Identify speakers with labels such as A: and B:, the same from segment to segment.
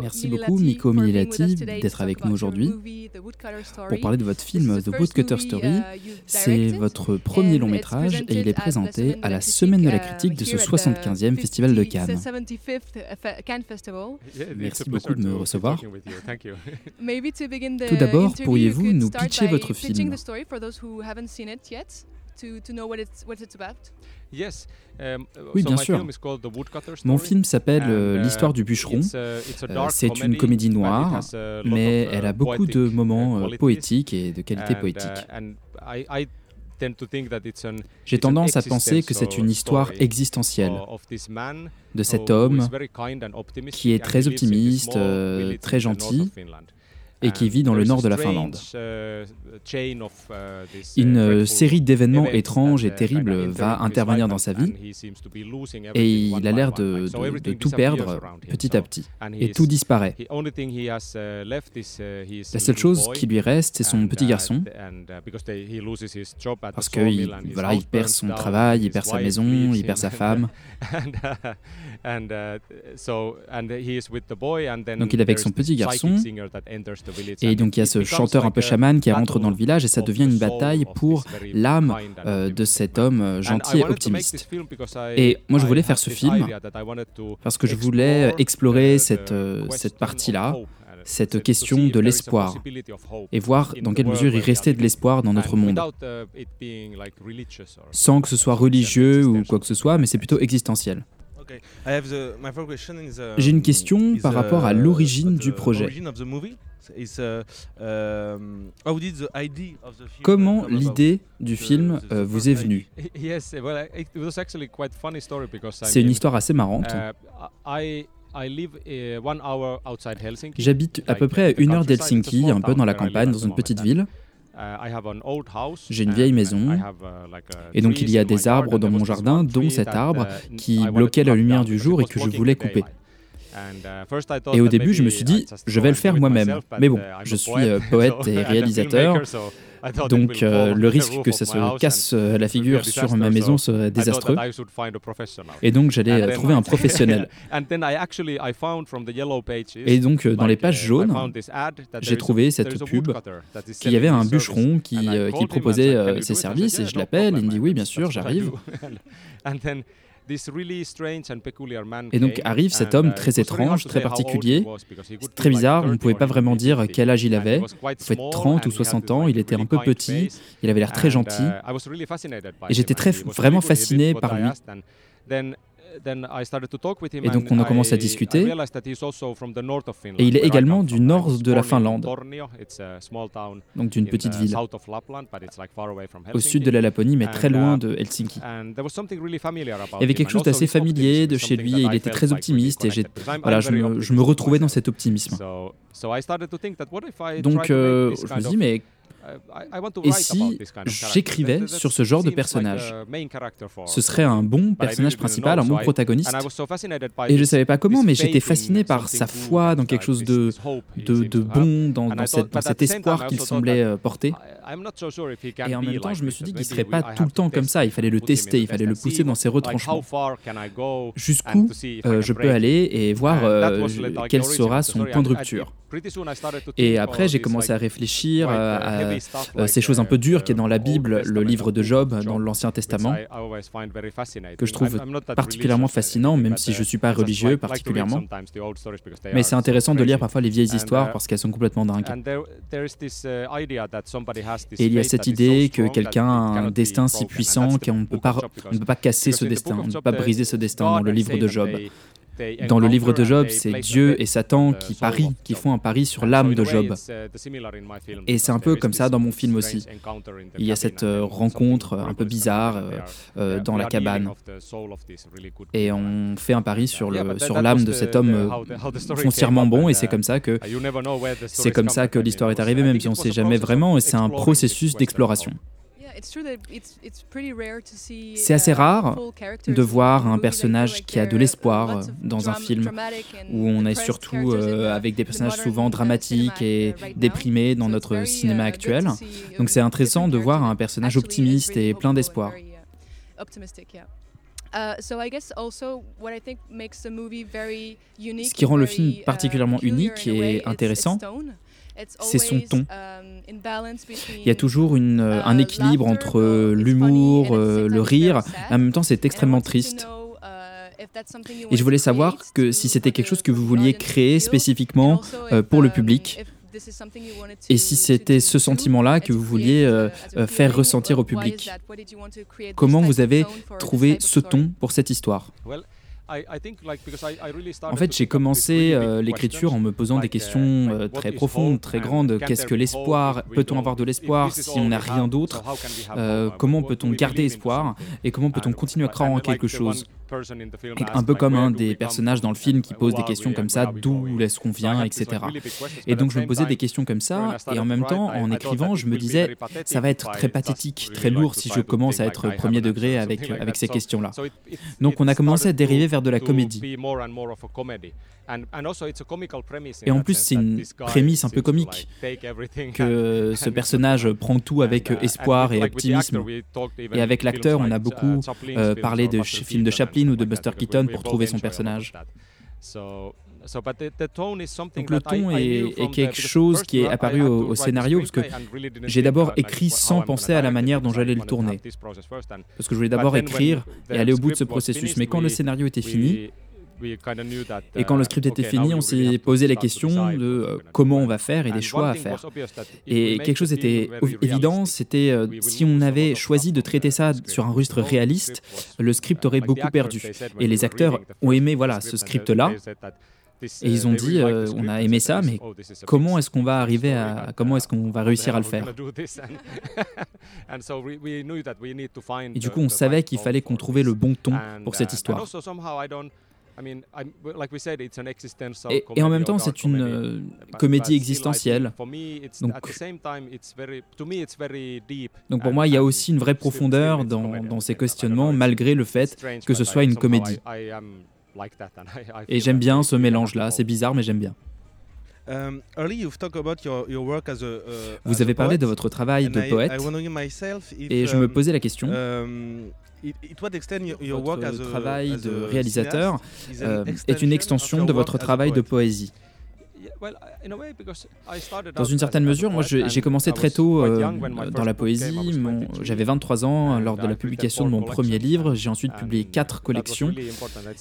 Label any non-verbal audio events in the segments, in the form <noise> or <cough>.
A: Merci beaucoup, Miko Mililati, d'être avec nous aujourd'hui pour parler de votre film The Woodcutter Story. C'est votre premier long métrage et il est présenté à la Semaine de la critique de ce 75e Festival de Cannes. Merci beaucoup de me recevoir. <laughs> Tout d'abord, pourriez-vous nous pitcher votre film? Oui, bien sûr. Mon film s'appelle euh,
B: uh,
A: L'histoire du bûcheron. Euh, c'est une comédie noire, mais elle a beaucoup de moments euh, poétiques et de qualité
B: uh,
A: poétique. J'ai tendance à penser que c'est une histoire existentielle de cet homme qui est très optimiste, très gentil, et qui vit dans le nord de la Finlande. Une euh, série d'événements étranges et terribles va intervenir dans sa vie et il a l'air de, de, tout perdre petit à petit et tout disparaît. La seule chose qui lui reste, c'est son petit garçon parce qu'il voilà, il perd son travail, il perd sa maison, il perd sa femme. <laughs> Donc il est avec son petit garçon et donc il y a ce chanteur un peu chaman qui rentre dans le village et ça devient une bataille pour l'âme euh, de cet homme euh, gentil et optimiste. Et moi je voulais faire ce film parce que je voulais explorer cette, euh, cette partie-là, cette question de l'espoir et voir dans quelle mesure il restait de l'espoir dans notre monde. Sans que ce soit religieux ou quoi que ce soit, mais c'est plutôt existentiel. J'ai une question par rapport à l'origine du projet. Comment l'idée du film euh, vous est venue? <laughs> C'est une histoire assez marrante.
B: Uh,
A: J'habite à peu près à une heure d'Helsinki, un peu dans la campagne, dans une petite ville. J'ai une vieille maison et donc il y a des arbres dans mon jardin, dont cet arbre qui bloquait la lumière du jour et que je voulais couper. Uh, et au début, je me suis dit, je vais le faire moi-même. Mais bon, uh, je suis euh, <laughs> poète et réalisateur, donc euh, le risque que ça se casse euh, la figure sur ma maison serait désastreux. Et donc j'allais trouver un professionnel. <laughs> Et donc dans les pages jaunes, j'ai trouvé cette pub qu'il y avait un bûcheron qui, qui proposait ses services? Et je l'appelle, il me dit oui bien sûr j'arrive. <laughs> Et donc arrive cet homme uh, très étrange, très particulier, très bizarre, on ne pouvait pas vraiment dire quel âge il avait, peut 30 ou 60 ans, il était un peu petit, il avait l'air très gentil, uh, et j'étais très, vraiment fasciné par lui. Et donc on a commencé à discuter. Et il est également du nord de la Finlande, donc d'une petite ville, au sud de la Laponie, mais très loin
B: uh,
A: de Helsinki. Il y avait quelque chose d'assez familier de chez lui et il était très optimiste et voilà, je, me, je me retrouvais dans cet optimisme. Donc euh, je me dis, mais et si j'écrivais sur ce genre de personnage Ce serait un bon personnage principal, un bon protagoniste. Et je ne savais pas comment, mais j'étais fasciné par sa foi dans quelque chose de, de, de bon, dans, dans, cette, dans, cet espoir qu'il semblait euh, porter. Et en même temps, je me suis dit qu'il ne serait pas tout le temps comme ça. Il fallait le tester, il fallait le pousser dans ses retranchements. Jusqu'où euh, je peux aller et voir euh, quel sera son point de rupture. Et après, j'ai commencé à réfléchir à, ces choses un peu dures qui est dans la Bible, le livre de Job dans l'Ancien Testament, que je trouve particulièrement fascinant, même si je ne suis pas religieux particulièrement. Mais c'est intéressant de lire parfois les vieilles histoires parce qu'elles sont complètement dingues. Et il y a cette idée que quelqu'un a un destin si puissant qu'on ne peut pas, on ne peut pas casser ce destin, on ne peut pas briser ce destin dans le livre de Job. Dans le livre de Job, c'est Dieu et Satan qui parient, qui font un pari sur l'âme de Job. Et c'est un peu comme ça dans mon film aussi. Il y a cette euh, rencontre un peu bizarre euh, euh, dans la cabane. Et on fait un pari sur l'âme de cet homme foncièrement bon, et c'est comme ça que c'est comme ça que l'histoire est arrivée, même si on ne sait jamais vraiment, et c'est un processus d'exploration. C'est assez rare de voir un personnage qui a de l'espoir dans un film où on est surtout euh, avec des personnages souvent dramatiques et déprimés dans notre cinéma actuel. Donc c'est intéressant de voir un personnage optimiste et plein d'espoir. Ce qui rend le film uh, particulièrement unique et intéressant, c'est son ton. Il y a toujours une, uh, un équilibre entre l'humour, euh, le rire, et en même temps c'est extrêmement triste. Uh, et je voulais savoir que si c'était quelque chose que vous vouliez créer spécifiquement euh, pour le um, public, et si c'était ce sentiment-là que vous vouliez euh, faire ressentir au public, comment vous avez trouvé ce ton pour cette histoire? En fait, j'ai commencé euh, l'écriture en me posant des uh, questions euh, très profondes, très grandes. Qu'est-ce que l'espoir? Peut-on avoir de l'espoir si on n'a rien d'autre? euh, Comment peut-on garder espoir? Et comment peut-on continuer à croire en quelque chose? Un peu comme un des personnages dans le film qui pose des questions comme ça, d'où est-ce qu'on vient, etc. Et donc je me posais des questions comme ça, et en même temps, en écrivant, je me disais, ça va être très pathétique, très lourd si je commence à être premier degré avec, avec ces questions-là. Donc on a commencé à dériver vers de la comédie. Et en plus, c'est une prémisse un peu comique que <laughs> ce personnage prend tout avec uh, espoir et optimisme. Et avec l'acteur, on a beaucoup euh, parlé de films de Chaplin ou de Buster Keaton pour trouver son personnage. Donc le ton est, quelque chose qui est apparu au, scénario parce que j'ai d'abord écrit sans penser à la manière dont j'allais le tourner. Parce que je voulais d'abord écrire et aller au bout de ce processus. Mais quand le scénario était fini, et quand le script était fini, on s'est posé la question de euh, comment on va faire et des choix à faire. Et quelque chose était évident, c'était euh, si on avait choisi de traiter ça sur un registre réaliste, le script aurait beaucoup perdu. Et les acteurs ont aimé voilà ce script-là. Et ils ont dit, euh, on a aimé ça, mais comment est-ce qu'on va arriver à, comment est-ce qu'on va réussir à le faire? <laughs> Et du coup, on savait qu'il fallait qu'on trouvait le bon ton pour cette histoire. Et, en même temps, c'est une euh, comédie existentielle. Donc, pour moi, il y a aussi une vraie profondeur dans, dans ces questionnements, malgré le fait que ce soit une comédie. Et j'aime bien ce mélange-là. C'est bizarre, mais j'aime bien. Vous avez parlé de votre travail de poète. Et je me um, posais la question. um, votre travail de réalisateur euh, est une extension de votre travail de poésie. Dans une certaine mesure, moi j'ai commencé très tôt euh, dans la poésie. J'avais 23 ans lors de la publication de mon premier livre. J'ai ensuite publié quatre collections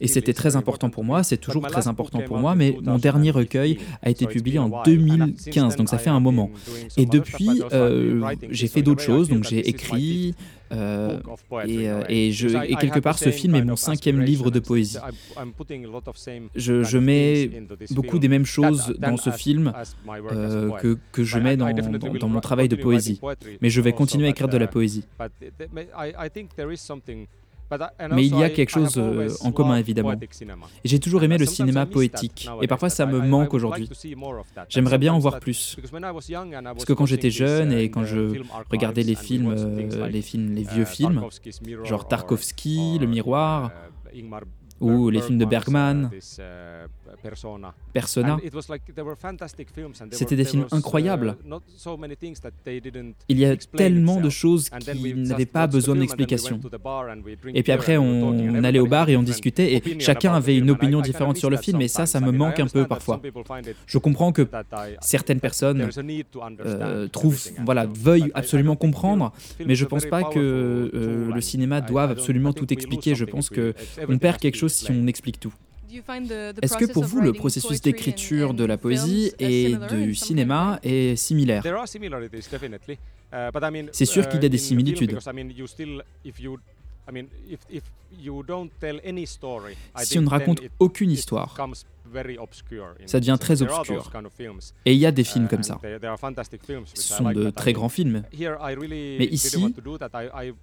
A: et c'était très important pour moi. C'est toujours très important pour moi, mais mon dernier recueil a été publié en 2015, donc ça fait un moment. Et depuis, euh, j'ai fait d'autres choses. Donc j'ai écrit, euh, et, et, je, et, quelque part, ce film est mon cinquième livre de poésie. Je, je mets beaucoup des mêmes choses dans ce film euh, que, que, je mets dans, dans, dans mon travail de poésie. Mais je vais continuer à écrire de la poésie. Mais il y a quelque chose euh, en commun, évidemment. Et j'ai toujours aimé le cinéma poétique. Et parfois, ça me manque aujourd'hui. J'aimerais bien en voir plus. Parce que quand j'étais jeune et quand je regardais les films, euh, les films, les vieux films, genre Tarkovsky, Le Miroir, ou les films de Bergman, Persona. C'était des films incroyables. Il y a tellement de choses qui n'avaient pas besoin d'explication. Et puis après, on, allait au bar et on discutait, et chacun avait une opinion différente sur le film, et ça, ça me manque un peu parfois. Je comprends que certaines personnes euh, trouvent, voilà, veuillent absolument comprendre, mais je pense pas que euh, le cinéma doive absolument tout expliquer. Je pense que on perd quelque chose si on explique tout. Est-ce que pour vous, le processus d'écriture de la poésie et du cinéma est similaire? Uh, C'est sûr qu'il y a des uh, similitudes. Si on ne raconte aucune histoire, ça devient très obscur. Et il y a des films comme ça. Ce sont de très grands films. Mais ici,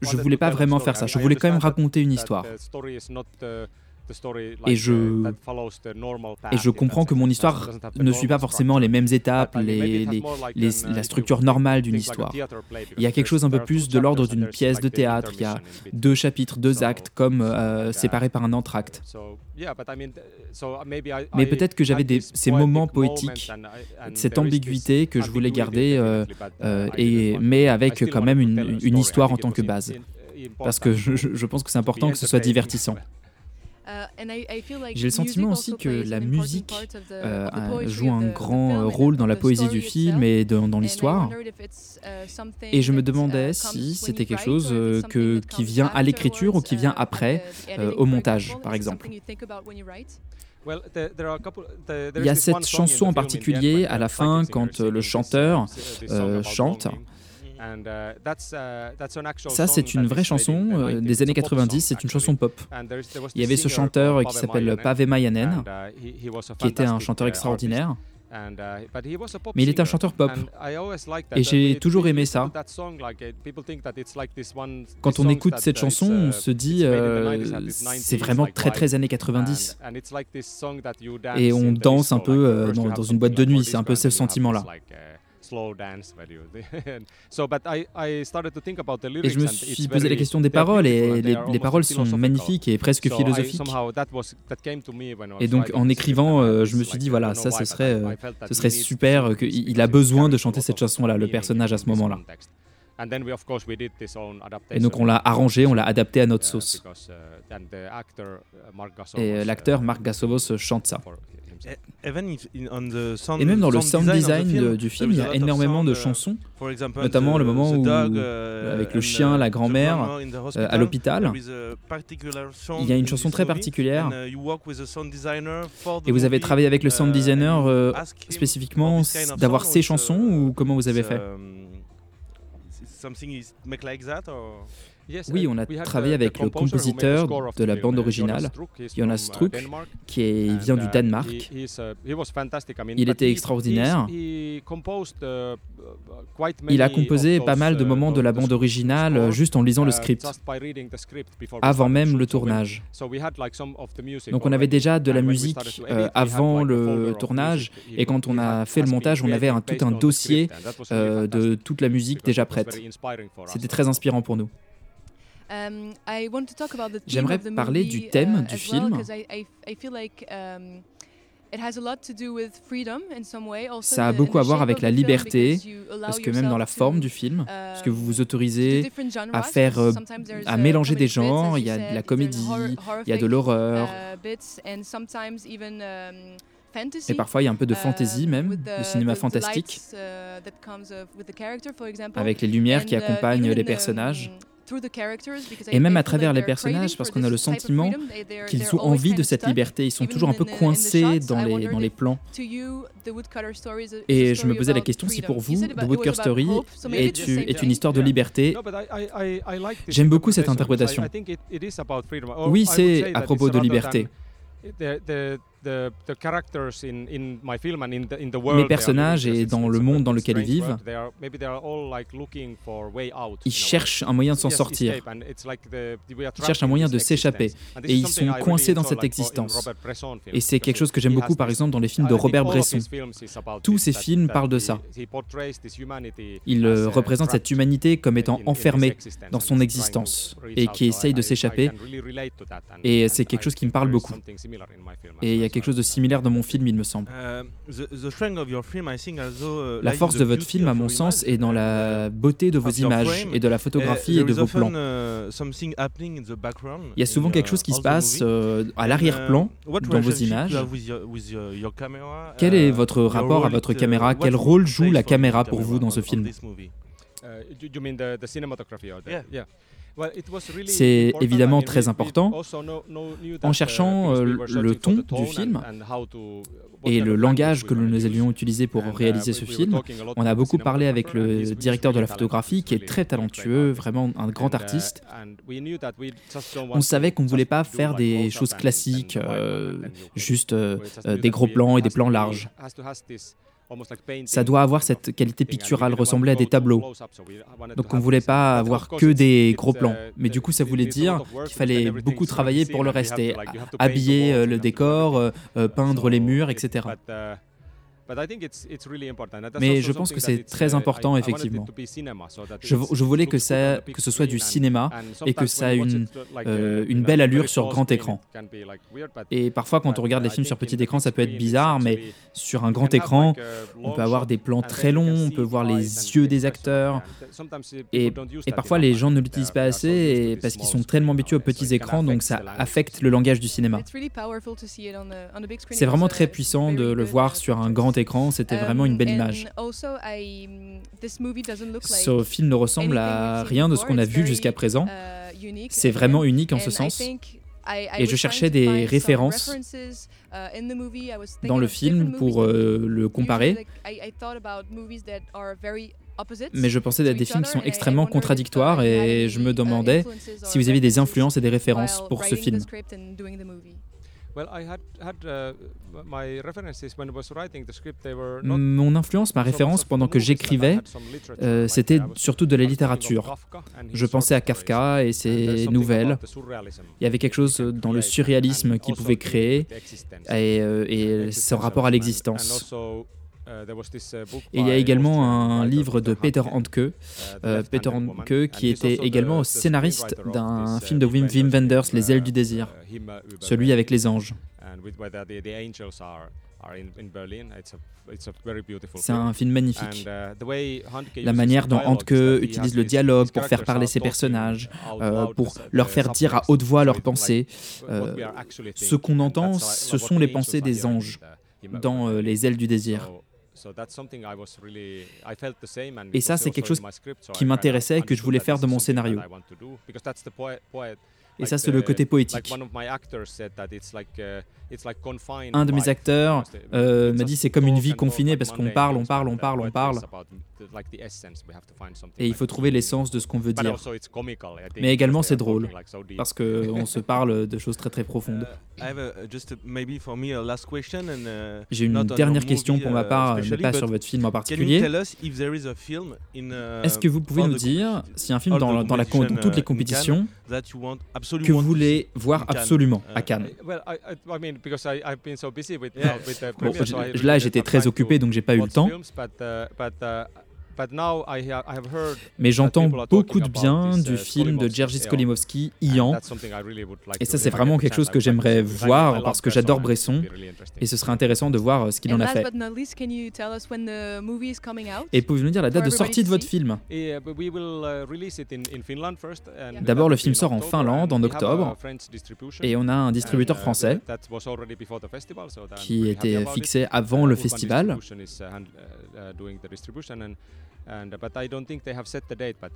A: je ne voulais pas vraiment faire ça. Je voulais quand même raconter une histoire. Et je, et je comprends que mon histoire ne suit pas forcément les mêmes étapes, les, les, la uh, structure normale d'une histoire. Il y a quelque chose un peu plus de l'ordre d'une pièce de théâtre. Il y a deux chapitres, deux actes, comme euh, séparés par un entracte. Mais peut-être que j'avais ces moments poétiques, cette ambiguïté que je voulais garder, euh, euh, et, mais avec quand même une, une histoire en tant que base. parce que je, je pense que c'est important que ce soit divertissant. Euh, J'ai le sentiment aussi que la musique euh, joue un grand euh, rôle dans la poésie du film et dans, l'histoire. Uh, et je me demandais si c'était quelque chose que, qui vient à l'écriture ou qui vient uh, après, au montage, par exemple. Il y a cette chanson en particulier à la fin quand le chanteur chante. Uh, uh, Ça, c'est une vraie chanson euh, des années 90, c'est une chanson pop. Il y avait ce chanteur qui s'appelle Pave Mayanen, uh, qui était un chanteur extraordinaire. Mais il était un chanteur pop. Et j'ai toujours aimé ça. Quand on écoute cette chanson, on se dit euh, c'est vraiment très très années 90. Et on danse un peu euh, dans, dans une boîte de nuit, c'est un peu ce sentiment-là. Et je me suis posé la question des paroles, et les, paroles sont magnifiques et presque philosophiques. Et donc en écrivant, euh, je me suis dit, voilà, ça ce serait, euh, ce serait super, qu'il a besoin de chanter cette chanson-là, le personnage à ce moment-là. Et donc on l'a arrangé, on l'a adapté à notre uh, sauce. Uh, uh, et l'acteur Mark Gassovos chante ça. Et même dans le sound design du film, il y a énormément de chansons, notamment le moment où, avec le chien, la grand-mère, euh, à l'hôpital, il y a une chanson très particulière. Et vous avez travaillé avec le sound designer euh, spécifiquement d'avoir ces chansons ou comment vous avez fait? something is make like that or? Oui, on a travaillé avec le compositeur de la bande originale, Jonas Struck, qui vient du uh, Danemark. Il était extraordinaire. Uh, il a composé pas mal de uh, moments de la bande originale juste en lisant le script, avant même le tournage. Donc on avait déjà de la musique euh, avant le tournage, et quand on a fait le montage, on avait un, tout un dossier euh, de toute la musique déjà prête. C'était très inspirant pour nous. Um, J'aimerais parler du thème uh, du film. Ça a beaucoup à voir avec la liberté, parce que même dans la forme du film, parce que vous vous um, autorisez à faire, euh, à mélanger des genres, il y a de la comédie, il y a de l'horreur. Uh, um, Et parfois, il y a un peu de fantasy même, de cinéma fantastique, avec les lumières qui accompagnent les personnages. Et même à travers les personnages, parce qu'on a le sentiment qu'ils ont envie de cette liberté, ils sont toujours un peu coincés dans les, dans les plans. Et je me posais la question si pour vous, The Woodcutter Story est, est une histoire de liberté. J'aime beaucoup cette interprétation. Oui, c'est à propos de liberté. Mes personnages et dans le monde dans lequel ils vivent, ils cherchent un moyen de s'en sortir. Ils cherchent un moyen de s'échapper. Et ils sont coincés dans cette existence. Et c'est quelque chose que j'aime beaucoup, par exemple, dans les films de Robert Bresson. Tous ces films parlent de ça. Il euh, représente cette humanité comme étant enfermée dans son existence et qui essaye de s'échapper. Et c'est quelque chose qui me parle beaucoup. Et il y a quelque chose de similaire dans mon film, il me semble. Uh, la force de votre film, à mon sens, est dans la beauté de vos images et de la photographie uh, et de vos plans. Uh, il y a souvent quelque chose qui se passe euh, à l'arrière-plan dans vos images. Quel est votre rapport à votre caméra? Quel rôle joue la caméra pour vous dans ce film? C'est évidemment très important en cherchant uh, euh, le ton du film et le langage que nous allions utiliser pour uh, réaliser ce film. On a beaucoup parlé avec le directeur de la photographie qui est très talentueux, vraiment un grand uh, artiste. On savait qu'on ne voulait pas faire des choses classiques, euh, juste euh, des gros plans et des plans larges. Ça doit avoir cette qualité picturale, ressembler à des tableaux. Donc on ne voulait pas avoir que des gros plans. Mais du coup, ça voulait dire qu'il fallait beaucoup travailler pour le rester. Habiller euh, le décor, euh, euh, peindre les murs, etc. Mais je pense que c'est très uh, important, effectivement. Je, je, voulais que, ça, que ce soit du cinéma et que ça ait une, euh, une belle allure sur grand écran. Et parfois, quand on regarde les films sur petit écran, ça peut être bizarre, mais sur un grand écran, on peut avoir des plans très longs, on peut voir les yeux des acteurs. Et, et parfois, les gens ne l'utilisent pas assez parce qu'ils sont tellement habitués aux petits écrans, donc ça affecte le langage du cinéma. C'est vraiment très puissant de le voir sur un grand écran, c'était vraiment une belle um, image. Ce film ne ressemble à rien de ce qu'on a vu jusqu'à présent. Uh, C'est vraiment unique en ce sens. Et je cherchais des références uh, dans le film pour euh, le comparer. Mais je pensais à des films qui sont extrêmement contradictoires et je me uh, demandais si vous aviez des influences et des références pour ce film. Mon influence, ma référence pendant que j'écrivais, euh, c'était surtout de la littérature. Je pensais à Kafka et ses nouvelles. Il y avait quelque chose dans le surréalisme qu'il pouvait créer et, euh, et son rapport à l'existence. Uh, Et il y a également un livre de Peter Handke, uh, euh, Peter Handke qui était également scénariste d'un film de Wim, Wim Wenders, Les ailes du désir, uh, celui avec les anges. C'est un film magnifique. La manière dont Handke utilise le dialogue pour faire parler ses personnages, euh, pour leur faire dire à haute voix leurs pensées. Euh, ce qu'on entend, ce sont les pensées des anges dans Les ailes du désir. Et ça, c'est quelque chose qui m'intéressait et que je voulais faire de mon scénario. Et ça, c'est le côté poétique. Un de mes acteurs euh, m'a dit c'est comme une vie confinée parce qu'on parle, on parle, on parle, on parle. Et il faut trouver l'essence de ce qu'on veut dire. Mais également c'est drôle parce qu'on <laughs> se parle de choses très très profondes. J'ai une dernière question pour ma part, mais pas sur votre film en particulier. Est-ce que vous pouvez nous dire si un film dans, dans, la, dans toutes les compétitions que vous voulez voir absolument à Cannes? Là, j'étais très occupé, donc j'ai pas eu le temps. Mais j'entends beaucoup de bien du uh, film de Jerzy Skolimowski, Ian. Et ça, c'est vraiment quelque chose que j'aimerais voir parce que j'adore Bresson. Et ce serait intéressant de voir euh, ce qu'il en a fait. Et pouvez-vous nous dire la date de sortie de votre film? Uh, D'abord, le film sort en Finlande en octobre. Et on a un distributeur uh, français. qui était fixé avant le festival.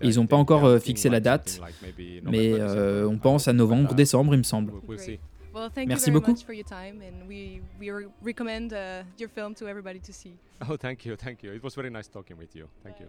A: Ils n'ont pas encore euh, fixé la date, mais euh, on pense à novembre, décembre, il me semble. Merci beaucoup.
B: Oh, thank you, thank you. It was very nice talking with you. Thank you.